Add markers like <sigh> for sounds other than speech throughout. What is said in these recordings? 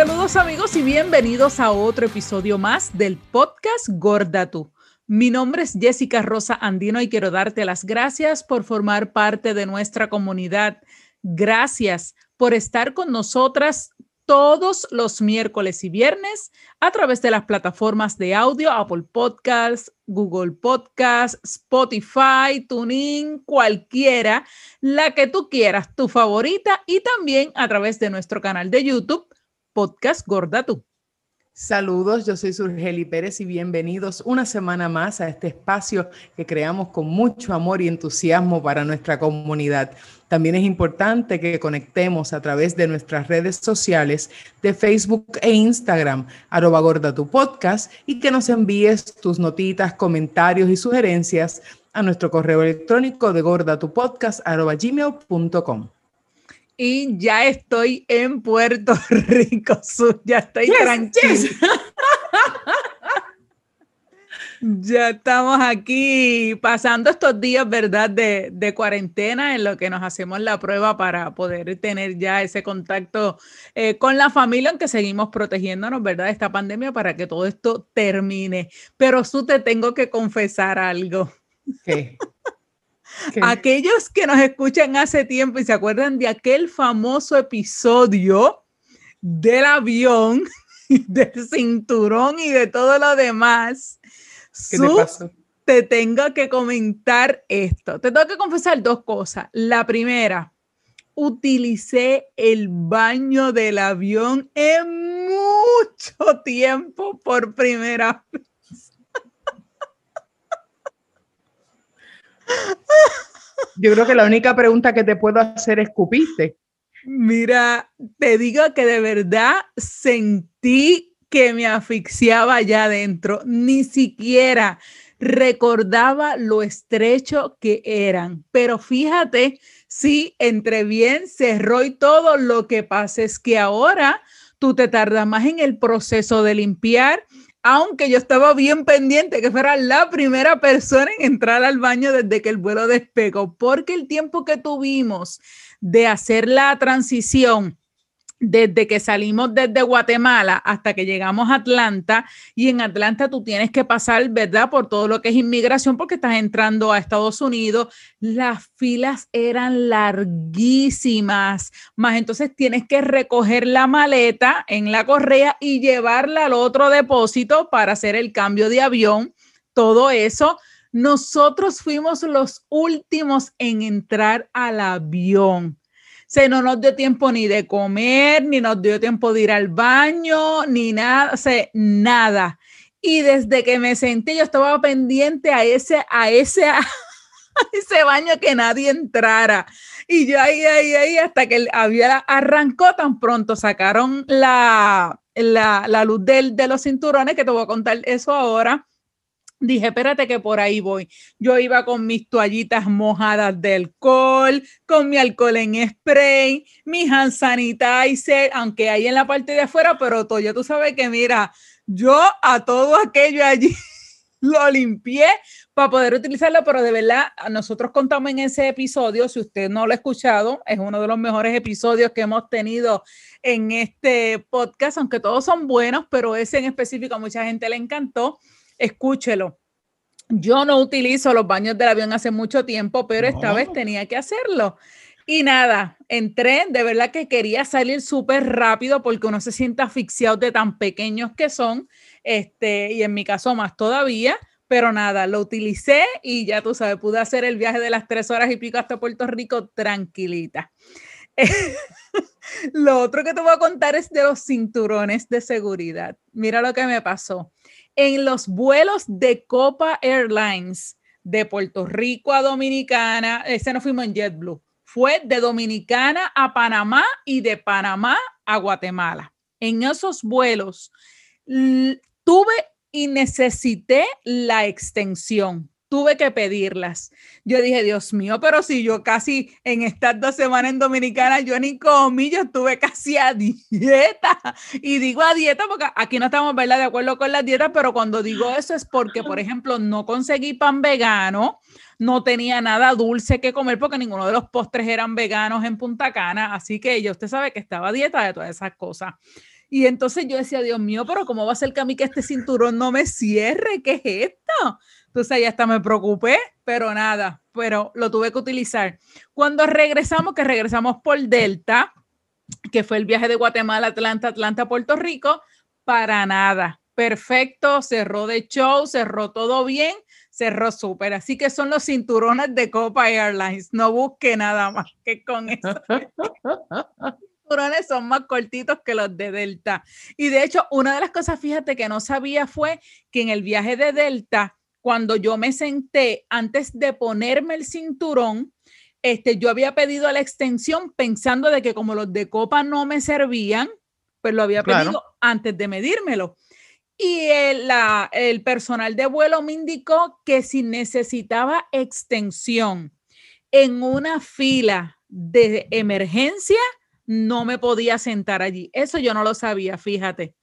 Saludos amigos y bienvenidos a otro episodio más del podcast Gorda Tú. Mi nombre es Jessica Rosa Andino y quiero darte las gracias por formar parte de nuestra comunidad. Gracias por estar con nosotras todos los miércoles y viernes a través de las plataformas de audio Apple Podcasts, Google Podcasts, Spotify, TuneIn, cualquiera, la que tú quieras, tu favorita y también a través de nuestro canal de YouTube, Podcast Gorda Tú. Saludos, yo soy Surgeli Pérez y bienvenidos una semana más a este espacio que creamos con mucho amor y entusiasmo para nuestra comunidad. También es importante que conectemos a través de nuestras redes sociales de Facebook e Instagram, arroba gorda tu podcast, y que nos envíes tus notitas, comentarios y sugerencias a nuestro correo electrónico de gordatupodcast arroba gmail.com y ya estoy en Puerto <laughs> Rico, ya estoy tranquila. <laughs> ya estamos aquí pasando estos días, ¿verdad? De, de, cuarentena en lo que nos hacemos la prueba para poder tener ya ese contacto eh, con la familia, aunque seguimos protegiéndonos, ¿verdad? De esta pandemia para que todo esto termine. Pero tú te tengo que confesar algo. ¿Qué? Aquellos que nos escuchan hace tiempo y se acuerdan de aquel famoso episodio del avión, <laughs> del cinturón y de todo lo demás. ¿Qué te pasó? Te tengo que comentar esto. Te tengo que confesar dos cosas. La primera, utilicé el baño del avión en mucho tiempo por primera vez. Yo creo que la única pregunta que te puedo hacer es, ¿cupiste? Mira, te digo que de verdad sentí que me asfixiaba allá adentro. Ni siquiera recordaba lo estrecho que eran. Pero fíjate, sí, entre bien cerró y todo, lo que pasa es que ahora tú te tardas más en el proceso de limpiar aunque yo estaba bien pendiente que fuera la primera persona en entrar al baño desde que el vuelo despegó, porque el tiempo que tuvimos de hacer la transición desde que salimos desde Guatemala hasta que llegamos a Atlanta y en Atlanta tú tienes que pasar, ¿verdad? Por todo lo que es inmigración porque estás entrando a Estados Unidos. Las filas eran larguísimas, más entonces tienes que recoger la maleta en la correa y llevarla al otro depósito para hacer el cambio de avión. Todo eso. Nosotros fuimos los últimos en entrar al avión se no nos dio tiempo ni de comer, ni nos dio tiempo de ir al baño, ni nada, o nada. Y desde que me senté, yo estaba pendiente a ese, a ese, <laughs> a ese baño que nadie entrara. Y yo ahí, ahí, ahí, hasta que había arrancó tan pronto, sacaron la, la, la luz del, de los cinturones, que te voy a contar eso ahora Dije, espérate que por ahí voy. Yo iba con mis toallitas mojadas de alcohol, con mi alcohol en spray, mi hand sanitizer, aunque hay en la parte de afuera, pero todo, ya tú sabes que mira, yo a todo aquello allí <laughs> lo limpié para poder utilizarlo, pero de verdad, nosotros contamos en ese episodio, si usted no lo ha escuchado, es uno de los mejores episodios que hemos tenido en este podcast, aunque todos son buenos, pero ese en específico a mucha gente le encantó escúchelo. Yo no utilizo los baños del avión hace mucho tiempo, pero esta vez tenía que hacerlo. Y nada, entré, de verdad que quería salir súper rápido porque uno se siente asfixiado de tan pequeños que son, este, y en mi caso más todavía, pero nada, lo utilicé y ya tú sabes, pude hacer el viaje de las tres horas y pico hasta Puerto Rico tranquilita. <laughs> lo otro que te voy a contar es de los cinturones de seguridad. Mira lo que me pasó en los vuelos de Copa Airlines de Puerto Rico a Dominicana, ese no fuimos en JetBlue, fue de Dominicana a Panamá y de Panamá a Guatemala. En esos vuelos tuve y necesité la extensión tuve que pedirlas. Yo dije, Dios mío, pero si yo casi en estas dos semanas en Dominicana, yo ni comí, yo estuve casi a dieta. Y digo a dieta porque aquí no estamos, ¿verdad? De acuerdo con las dietas, pero cuando digo eso es porque, por ejemplo, no conseguí pan vegano, no tenía nada dulce que comer porque ninguno de los postres eran veganos en Punta Cana, así que ya usted sabe que estaba a dieta de todas esas cosas. Y entonces yo decía, Dios mío, pero ¿cómo va a ser que a mí que este cinturón no me cierre? ¿Qué es esto? Entonces ahí hasta me preocupé, pero nada, pero lo tuve que utilizar. Cuando regresamos, que regresamos por Delta, que fue el viaje de Guatemala, Atlanta, Atlanta, Puerto Rico, para nada. Perfecto, cerró de show, cerró todo bien, cerró súper. Así que son los cinturones de Copa Airlines. No busque nada más que con eso. <laughs> cinturones son más cortitos que los de Delta. Y de hecho, una de las cosas, fíjate, que no sabía fue que en el viaje de Delta, cuando yo me senté antes de ponerme el cinturón, este, yo había pedido la extensión pensando de que como los de copa no me servían, pues lo había pedido antes de medírmelo. Y el, la, el personal de vuelo me indicó que si necesitaba extensión en una fila de emergencia, no me podía sentar allí. Eso yo no lo sabía, fíjate.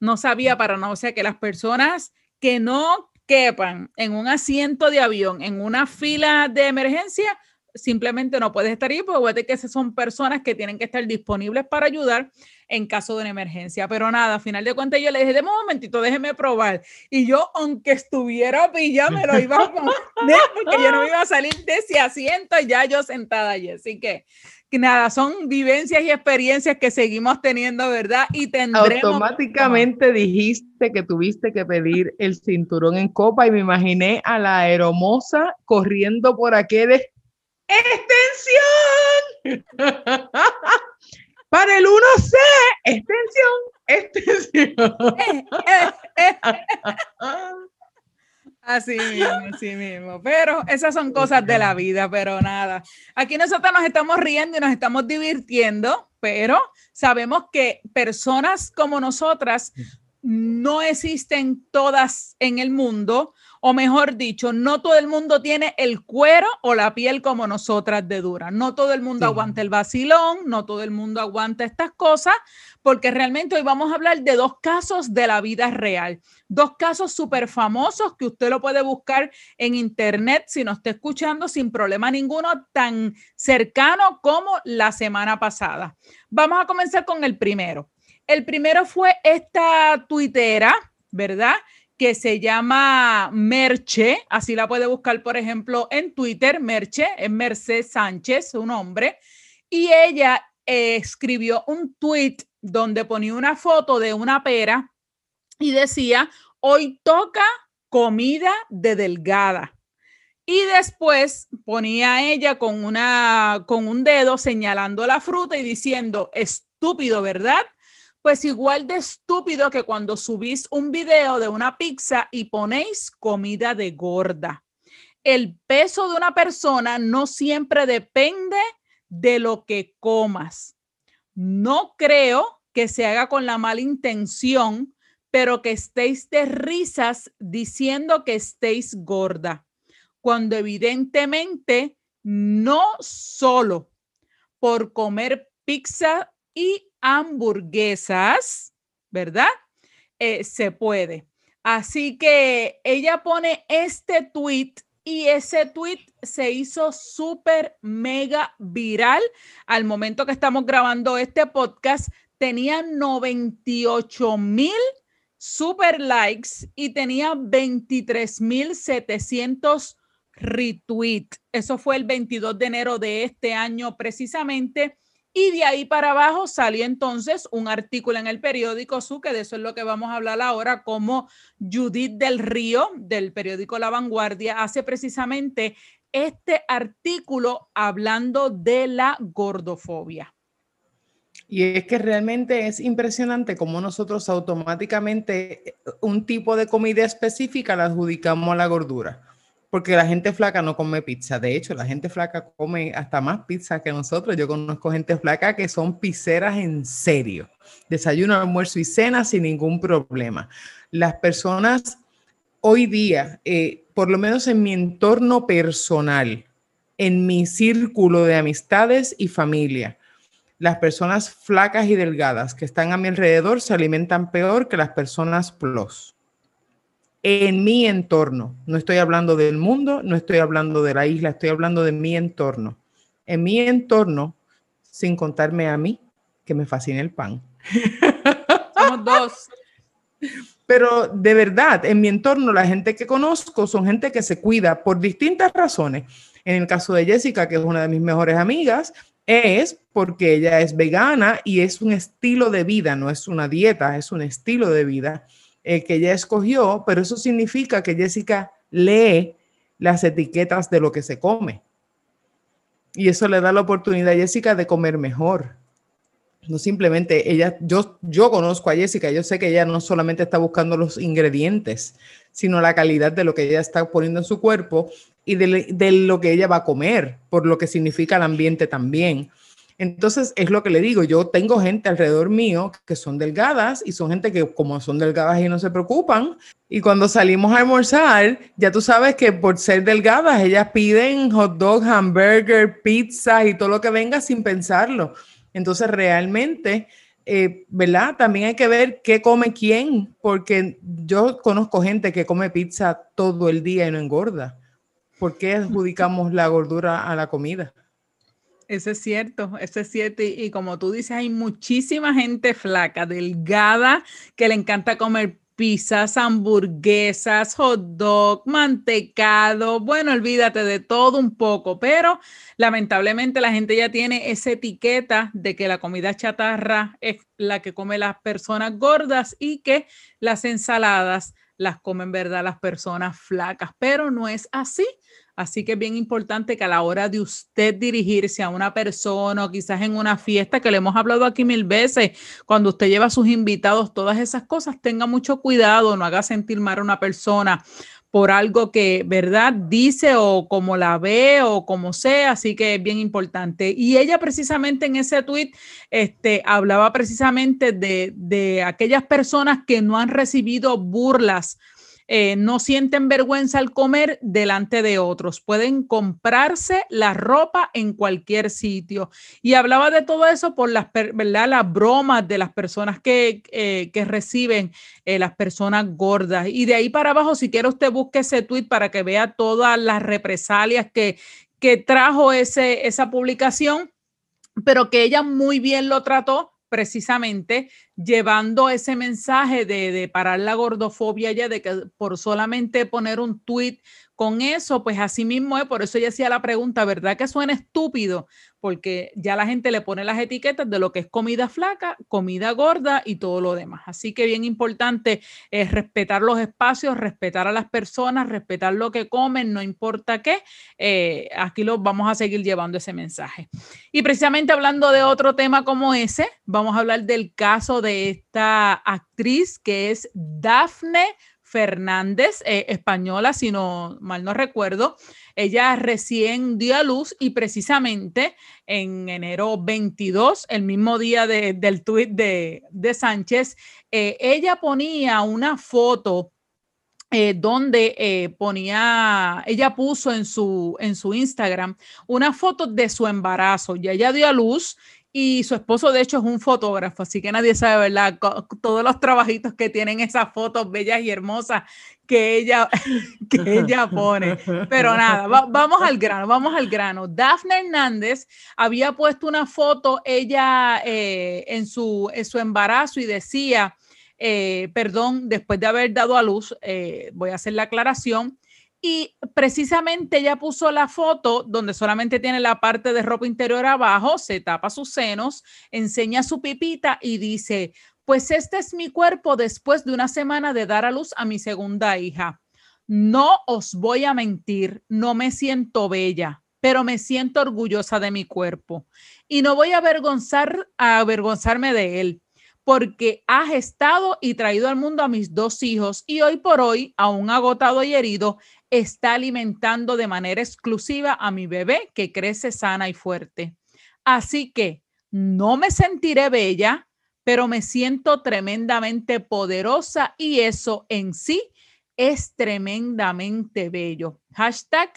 No sabía para no, o sea que las personas que no quepan en un asiento de avión, en una fila de emergencia, simplemente no puedes estar ahí, porque que esas son personas que tienen que estar disponibles para ayudar en caso de una emergencia. Pero nada, a final de cuentas yo le dije, de momentito, déjeme probar. Y yo, aunque estuviera pillado, me lo iba a <laughs> poner, porque yo no iba a salir de ese asiento ya yo sentada allí. Así que que nada, son vivencias y experiencias que seguimos teniendo, ¿verdad? Y tendremos... Automáticamente dijiste que tuviste que pedir el cinturón en copa y me imaginé a la aeromoza corriendo por aquel extensión. Para el 1C, extensión, extensión. Así mismo, así mismo. Pero esas son cosas de la vida, pero nada. Aquí nosotros nos estamos riendo y nos estamos divirtiendo, pero sabemos que personas como nosotras no existen todas en el mundo, o mejor dicho, no todo el mundo tiene el cuero o la piel como nosotras de dura. No todo el mundo aguanta el vacilón, no todo el mundo aguanta estas cosas, porque realmente hoy vamos a hablar de dos casos de la vida real, dos casos súper famosos que usted lo puede buscar en internet si no está escuchando sin problema ninguno, tan cercano como la semana pasada. Vamos a comenzar con el primero. El primero fue esta tuitera, ¿verdad? Que se llama Merche, así la puede buscar, por ejemplo, en Twitter, Merche, es Merced Sánchez, su nombre, y ella eh, escribió un tweet donde ponía una foto de una pera y decía, hoy toca comida de delgada. Y después ponía ella con, una, con un dedo señalando la fruta y diciendo, estúpido, ¿verdad? Pues igual de estúpido que cuando subís un video de una pizza y ponéis comida de gorda. El peso de una persona no siempre depende de lo que comas. No creo que se haga con la mala intención, pero que estéis de risas diciendo que estéis gorda, cuando evidentemente no solo por comer pizza y hamburguesas, ¿verdad? Eh, se puede. Así que ella pone este tweet y ese tweet se hizo súper mega viral. Al momento que estamos grabando este podcast, tenía 98 mil super likes y tenía 23 mil 700 retweets. Eso fue el 22 de enero de este año precisamente. Y de ahí para abajo salió entonces un artículo en el periódico Su, que de eso es lo que vamos a hablar ahora, como Judith del Río, del periódico La Vanguardia, hace precisamente este artículo hablando de la gordofobia. Y es que realmente es impresionante cómo nosotros automáticamente un tipo de comida específica la adjudicamos a la gordura porque la gente flaca no come pizza. De hecho, la gente flaca come hasta más pizza que nosotros. Yo conozco gente flaca que son pizzeras en serio. Desayuno, almuerzo y cena sin ningún problema. Las personas hoy día, eh, por lo menos en mi entorno personal, en mi círculo de amistades y familia, las personas flacas y delgadas que están a mi alrededor se alimentan peor que las personas plus en mi entorno. No estoy hablando del mundo, no estoy hablando de la isla, estoy hablando de mi entorno. En mi entorno, sin contarme a mí, que me fascina el pan. <laughs> dos. Pero de verdad, en mi entorno, la gente que conozco son gente que se cuida por distintas razones. En el caso de Jessica, que es una de mis mejores amigas, es porque ella es vegana y es un estilo de vida, no es una dieta, es un estilo de vida eh, que ella escogió, pero eso significa que Jessica lee las etiquetas de lo que se come. Y eso le da la oportunidad a Jessica de comer mejor. No simplemente ella, yo, yo conozco a Jessica, yo sé que ella no solamente está buscando los ingredientes, sino la calidad de lo que ella está poniendo en su cuerpo y de lo que ella va a comer, por lo que significa el ambiente también. Entonces, es lo que le digo, yo tengo gente alrededor mío que son delgadas y son gente que como son delgadas y no se preocupan. Y cuando salimos a almorzar, ya tú sabes que por ser delgadas, ellas piden hot dog, hamburger, pizza y todo lo que venga sin pensarlo. Entonces, realmente, eh, ¿verdad? También hay que ver qué come quién, porque yo conozco gente que come pizza todo el día y no engorda. ¿Por qué adjudicamos la gordura a la comida? Eso es cierto, eso es cierto. Y, como tú dices, hay muchísima gente flaca, delgada, que le encanta comer pizzas, hamburguesas, hot dog, mantecado. Bueno, olvídate de todo un poco, pero lamentablemente la gente ya tiene esa etiqueta de que la comida chatarra es la que come las personas gordas y que las ensaladas las comen, ¿verdad? Las personas flacas, pero no es así. Así que es bien importante que a la hora de usted dirigirse a una persona o quizás en una fiesta, que le hemos hablado aquí mil veces, cuando usted lleva a sus invitados, todas esas cosas, tenga mucho cuidado, no haga sentir mal a una persona por algo que, ¿verdad? Dice o como la ve o como sea, así que es bien importante. Y ella precisamente en ese tweet este, hablaba precisamente de, de aquellas personas que no han recibido burlas eh, no sienten vergüenza al comer delante de otros, pueden comprarse la ropa en cualquier sitio. Y hablaba de todo eso por las, ¿verdad? las bromas de las personas que, eh, que reciben eh, las personas gordas. Y de ahí para abajo, si quiere usted busque ese tweet para que vea todas las represalias que, que trajo ese, esa publicación, pero que ella muy bien lo trató precisamente llevando ese mensaje de, de, parar la gordofobia ya, de que por solamente poner un tweet con eso, pues así mismo es, por eso ella hacía la pregunta, ¿verdad que suena estúpido? Porque ya la gente le pone las etiquetas de lo que es comida flaca, comida gorda y todo lo demás. Así que bien importante es respetar los espacios, respetar a las personas, respetar lo que comen, no importa qué. Eh, aquí vamos a seguir llevando ese mensaje. Y precisamente hablando de otro tema como ese, vamos a hablar del caso de esta actriz que es Daphne Fernández, eh, española, si no mal no recuerdo. Ella recién dio a luz y precisamente en enero 22, el mismo día del tuit de, Sánchez, eh, ella ponía una foto eh, donde ponía, ella puso en su, en su Instagram una foto de su embarazo. Ya ella dio a luz y su esposo, de hecho, es un fotógrafo, así que nadie sabe, ¿verdad? Todos los trabajitos que tienen esas fotos bellas y hermosas que ella, <laughs> que ella pone. Pero nada, vamos al grano, vamos al grano. Dafne Hernández había puesto una foto, ella eh, en, su, en su embarazo y decía, eh, perdón, después de haber dado a luz, eh, voy a hacer la aclaración, y precisamente ella puso la foto donde solamente tiene la parte de ropa interior abajo, se tapa sus senos, enseña su pipita y dice, pues este es mi cuerpo después de una semana de dar a luz a mi segunda hija. No os voy a mentir, no me siento bella, pero me siento orgullosa de mi cuerpo y no voy a, avergonzar, a avergonzarme de él porque ha gestado y traído al mundo a mis dos hijos y hoy por hoy, aún agotado y herido, está alimentando de manera exclusiva a mi bebé que crece sana y fuerte. Así que no me sentiré bella, pero me siento tremendamente poderosa y eso en sí es tremendamente bello. Hashtag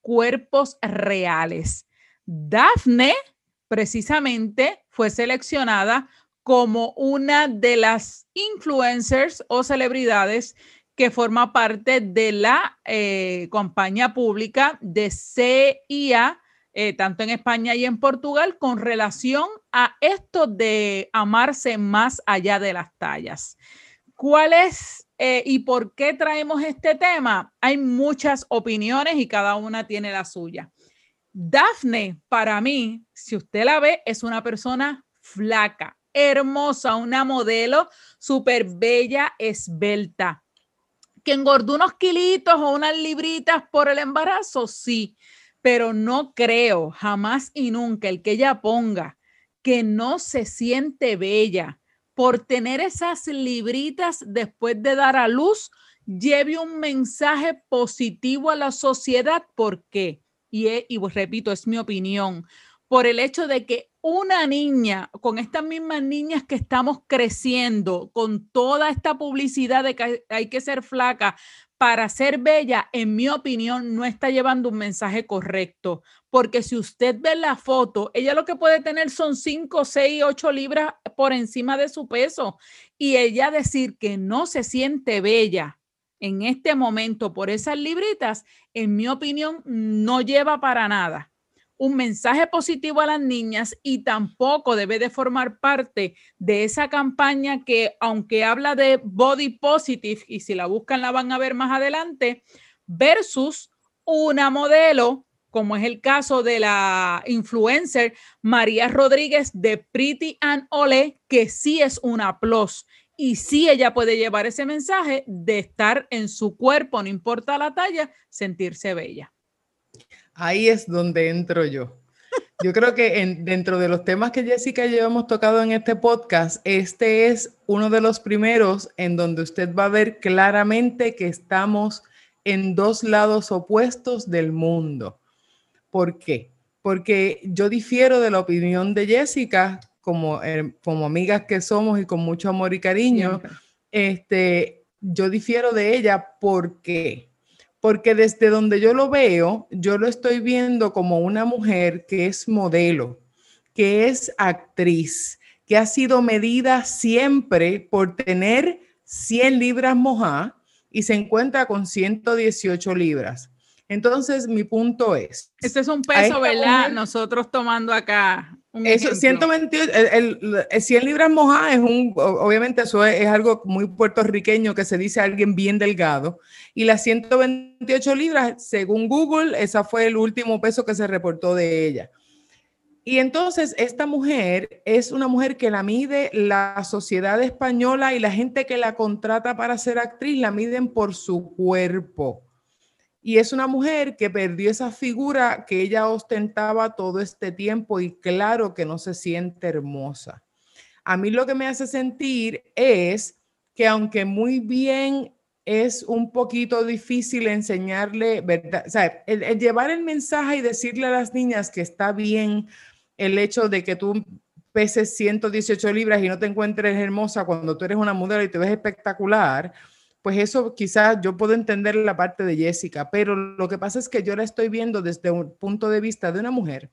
cuerpos reales. Daphne precisamente fue seleccionada como una de las influencers o celebridades que forma parte de la eh, campaña pública de CIA eh, tanto en España y en Portugal, con relación a esto de amarse más allá de las tallas. ¿Cuál es eh, y por qué traemos este tema? Hay muchas opiniones y cada una tiene la suya. Daphne, para mí, si usted la ve, es una persona flaca, hermosa, una modelo súper bella, esbelta. ¿Que engordó unos kilitos o unas libritas por el embarazo? Sí, pero no creo jamás y nunca el que ella ponga que no se siente bella por tener esas libritas después de dar a luz, lleve un mensaje positivo a la sociedad. ¿Por qué? Y, y repito, es mi opinión, por el hecho de que una niña, con estas mismas niñas que estamos creciendo, con toda esta publicidad de que hay que ser flaca para ser bella, en mi opinión, no está llevando un mensaje correcto. Porque si usted ve la foto, ella lo que puede tener son 5, 6, 8 libras por encima de su peso. Y ella decir que no se siente bella en este momento por esas libritas, en mi opinión, no lleva para nada un mensaje positivo a las niñas y tampoco debe de formar parte de esa campaña que, aunque habla de body positive, y si la buscan la van a ver más adelante, versus una modelo, como es el caso de la influencer María Rodríguez de Pretty and Ole, que sí es una plus. Y sí ella puede llevar ese mensaje de estar en su cuerpo, no importa la talla, sentirse bella. Ahí es donde entro yo. Yo creo que en, dentro de los temas que Jessica y yo hemos tocado en este podcast, este es uno de los primeros en donde usted va a ver claramente que estamos en dos lados opuestos del mundo. ¿Por qué? Porque yo difiero de la opinión de Jessica, como, eh, como amigas que somos y con mucho amor y cariño. Este, yo difiero de ella porque porque desde donde yo lo veo, yo lo estoy viendo como una mujer que es modelo, que es actriz, que ha sido medida siempre por tener 100 libras mojadas y se encuentra con 118 libras. Entonces, mi punto es... Este es un peso, ¿verdad? Nosotros tomando acá eso, 128, el, el, 100 libras mojadas es un, obviamente eso es, algo muy puertorriqueño que se dice a alguien bien delgado. Y las 128 libras, según Google, esa fue el último peso que se reportó de ella. Y entonces esta mujer es una mujer que la mide la sociedad española y la gente que la contrata para ser actriz la miden por su cuerpo. Y es una mujer que perdió esa figura que ella ostentaba todo este tiempo y claro que no se siente hermosa. A mí lo que me hace sentir es que aunque muy bien es un poquito difícil enseñarle, ¿verdad? O sea, llevar el mensaje y decirle a las niñas que está bien el hecho de que tú peses 118 libras y no te encuentres hermosa cuando tú eres una mujer y te ves espectacular, pues eso quizás yo puedo entender la parte de Jessica, pero lo que pasa es que yo la estoy viendo desde un punto de vista de una mujer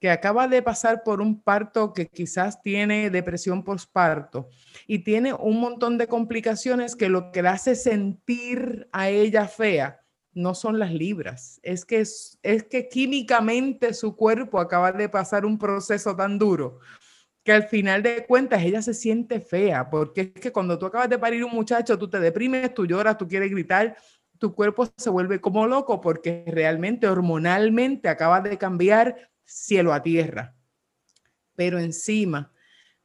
que acaba de pasar por un parto que quizás tiene depresión postparto y tiene un montón de complicaciones que lo que la hace sentir a ella fea no son las libras, es que, es, es que químicamente su cuerpo acaba de pasar un proceso tan duro que al final de cuentas ella se siente fea, porque es que cuando tú acabas de parir un muchacho, tú te deprimes, tú lloras, tú quieres gritar, tu cuerpo se vuelve como loco porque realmente hormonalmente acaba de cambiar cielo a tierra. Pero encima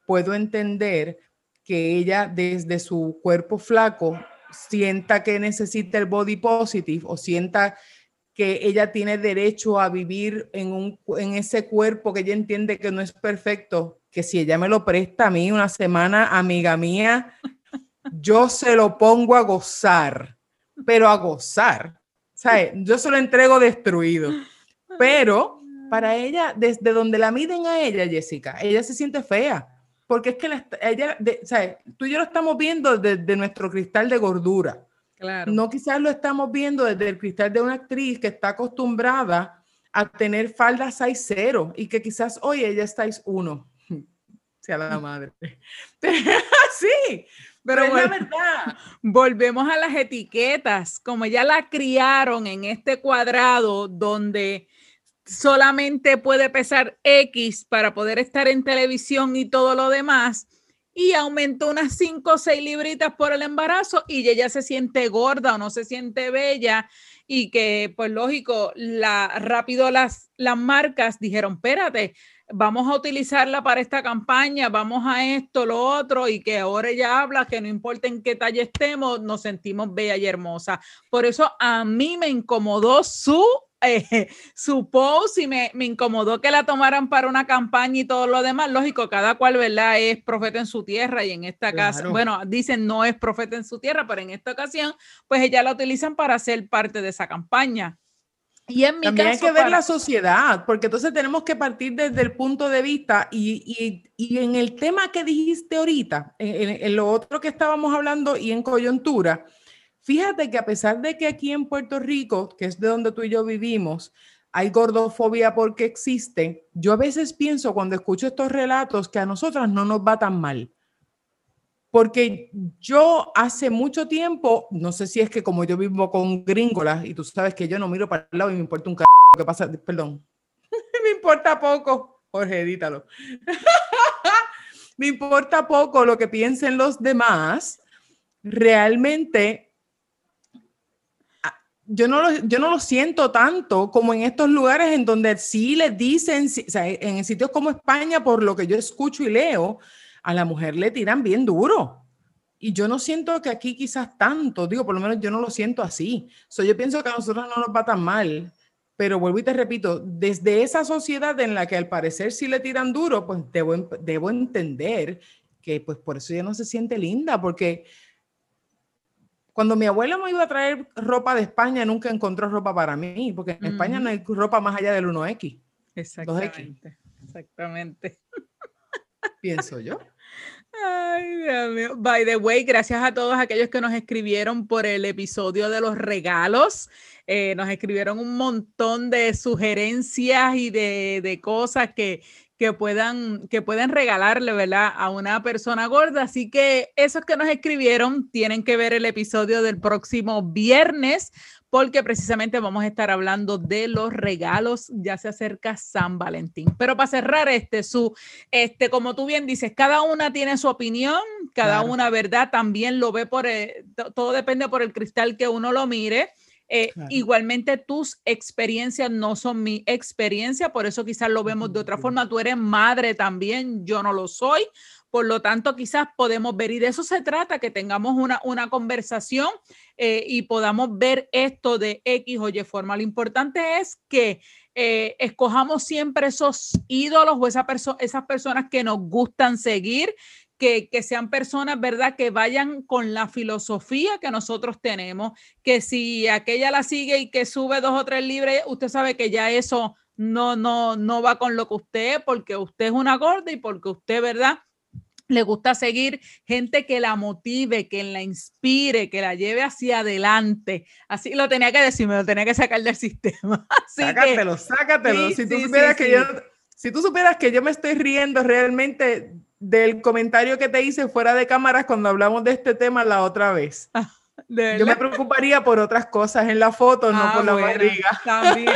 puedo entender que ella desde su cuerpo flaco sienta que necesita el body positive o sienta que ella tiene derecho a vivir en, un, en ese cuerpo que ella entiende que no es perfecto, que si ella me lo presta a mí una semana, amiga mía, yo se lo pongo a gozar, pero a gozar. ¿Sabes? Yo se lo entrego destruido. Pero para ella, desde donde la miden a ella, Jessica, ella se siente fea. Porque es que ella, ¿sabes? tú y yo lo estamos viendo desde nuestro cristal de gordura. Claro. No quizás lo estamos viendo desde el cristal de una actriz que está acostumbrada a tener falda 6-0 y que quizás hoy ella es 1 sea la madre. <laughs> sí, pero es la verdad. Volvemos a las etiquetas, como ya la criaron en este cuadrado donde solamente puede pesar X para poder estar en televisión y todo lo demás. Y aumentó unas 5 o 6 libritas por el embarazo y ella se siente gorda o no se siente bella y que, pues lógico, la, rápido las, las marcas dijeron, espérate, vamos a utilizarla para esta campaña, vamos a esto, lo otro, y que ahora ella habla que no importa en qué talla estemos, nos sentimos bella y hermosa. Por eso a mí me incomodó su eh, <laughs> su post y me, me, incomodó que la tomaran para una campaña y todo lo demás. Lógico, cada cual, ¿verdad? Es profeta en su tierra y en esta casa, bueno, dicen no es profeta en su tierra, pero en esta ocasión, pues ella la utilizan para ser parte de esa campaña. Y en mi También hay que ver la sociedad, porque entonces tenemos que partir desde el punto de vista y, y, y en el tema que dijiste ahorita, en, en, lo otro que estábamos hablando y en coyuntura, fíjate que a pesar de que aquí en Puerto Rico, que es de donde tú y yo vivimos, hay gordofobia porque existe, yo a veces pienso cuando escucho estos relatos que a nosotras no nos va tan mal. Porque yo hace mucho tiempo, no sé si es que como yo vivo con gringolas y tú sabes que yo no miro para el lado y me importa un c que pasa, perdón, <laughs> me importa poco, Jorge, edítalo. <laughs> me importa poco lo que piensen los demás. Realmente, yo no, lo, yo no lo siento tanto como en estos lugares en donde sí les dicen, o sea, en sitios como España, por lo que yo escucho y leo, a la mujer le tiran bien duro. Y yo no siento que aquí quizás tanto, digo, por lo menos yo no lo siento así. So, yo pienso que a nosotros no nos va tan mal, pero vuelvo y te repito, desde esa sociedad en la que al parecer sí le tiran duro, pues debo, debo entender que pues por eso ya no se siente linda, porque cuando mi abuela me iba a traer ropa de España, nunca encontró ropa para mí, porque en España no hay ropa más allá del 1X. Exactamente. Exactamente. Pienso yo. Ay, Dios mío. By the way, gracias a todos aquellos que nos escribieron por el episodio de los regalos. Eh, nos escribieron un montón de sugerencias y de, de cosas que, que puedan, que pueden regalarle, ¿verdad? A una persona gorda. Así que esos que nos escribieron tienen que ver el episodio del próximo viernes porque precisamente vamos a estar hablando de los regalos, ya se acerca San Valentín. Pero para cerrar este, su, este, como tú bien dices, cada una tiene su opinión, cada una, ¿verdad? También lo ve por, eh, todo depende por el cristal que uno lo mire. Eh, igualmente tus experiencias no son mi experiencia, por eso quizás lo vemos de otra forma. Tú eres madre también, yo no lo soy. Por lo tanto, quizás podemos ver, y de eso se trata, que tengamos una, una conversación eh, y podamos ver esto de X o Y forma. Lo importante es que eh, escojamos siempre esos ídolos o esa esas personas que nos gustan seguir, que, que, sean personas, ¿verdad? Que vayan con la filosofía que nosotros tenemos, que si aquella la sigue y que sube dos o tres libres, usted sabe que ya eso no, no, no va con lo que usted, porque usted es una gorda y porque usted, ¿verdad? le gusta seguir gente que la motive, que la inspire, que la lleve hacia adelante. Así lo tenía que decir, me lo tenía que sacar del <laughs> sistema. sácatelo, sácatelo. si, tú supieras que yo, si tú supieras que yo me estoy riendo realmente del comentario que te hice fuera de cámaras cuando hablamos de este tema la otra vez. Ah, yo me preocuparía por otras cosas en la foto, no ah, por la barriga. También.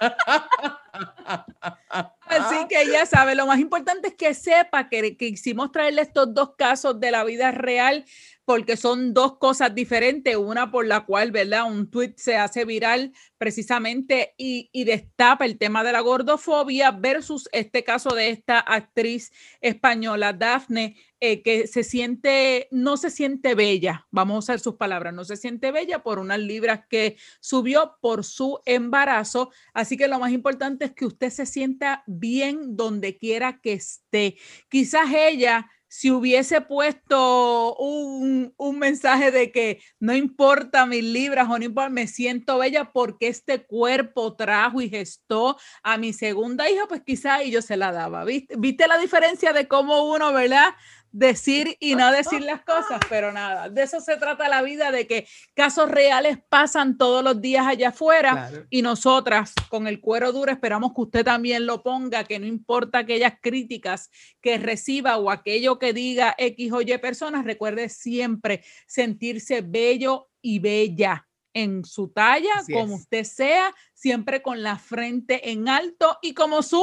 <laughs> Así que ya sabe, lo más importante es que sepa que, que hicimos traerle estos dos casos de la vida real porque son dos cosas diferentes, una por la cual, ¿verdad? Un tweet se hace viral precisamente y, y, destapa el tema de la gordofobia versus este caso de esta actriz española, Daphne, eh, que se siente, no se siente bella, vamos a usar sus palabras, no se siente bella por unas libras que subió por su embarazo. Así que lo más importante es que usted se sienta bien donde quiera que esté. Quizás ella si hubiese puesto un, un, mensaje de que no importa mis libras o no importa, me siento bella porque este cuerpo trajo y gestó a mi segunda hija, pues quizás yo se la daba. ¿Viste, ¿Viste la diferencia de cómo uno, verdad? Decir y no decir las cosas, pero nada, de eso se trata la vida, de que casos reales pasan todos los días allá afuera y nosotras con el cuero duro esperamos que usted también lo ponga, que no importa aquellas críticas que reciba o aquello que diga X o Y personas, recuerde siempre sentirse bello y bella en su talla, como usted sea, siempre con la frente en alto y como su,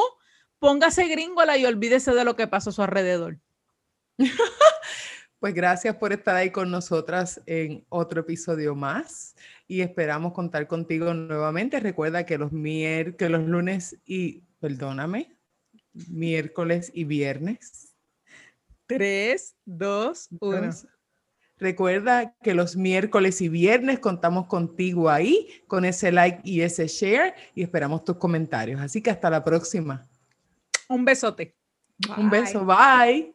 póngase gringola y olvídese de lo que pasó a su alrededor. <laughs> Pues gracias por estar ahí con nosotras en otro episodio más y esperamos contar contigo nuevamente. Recuerda que los, mier que los lunes y, perdóname, miércoles y viernes. Tres, dos, uno. Recuerda que los miércoles y viernes contamos contigo ahí con ese like y ese share y esperamos tus comentarios. Así que hasta la próxima. Un besote. Un beso, bye.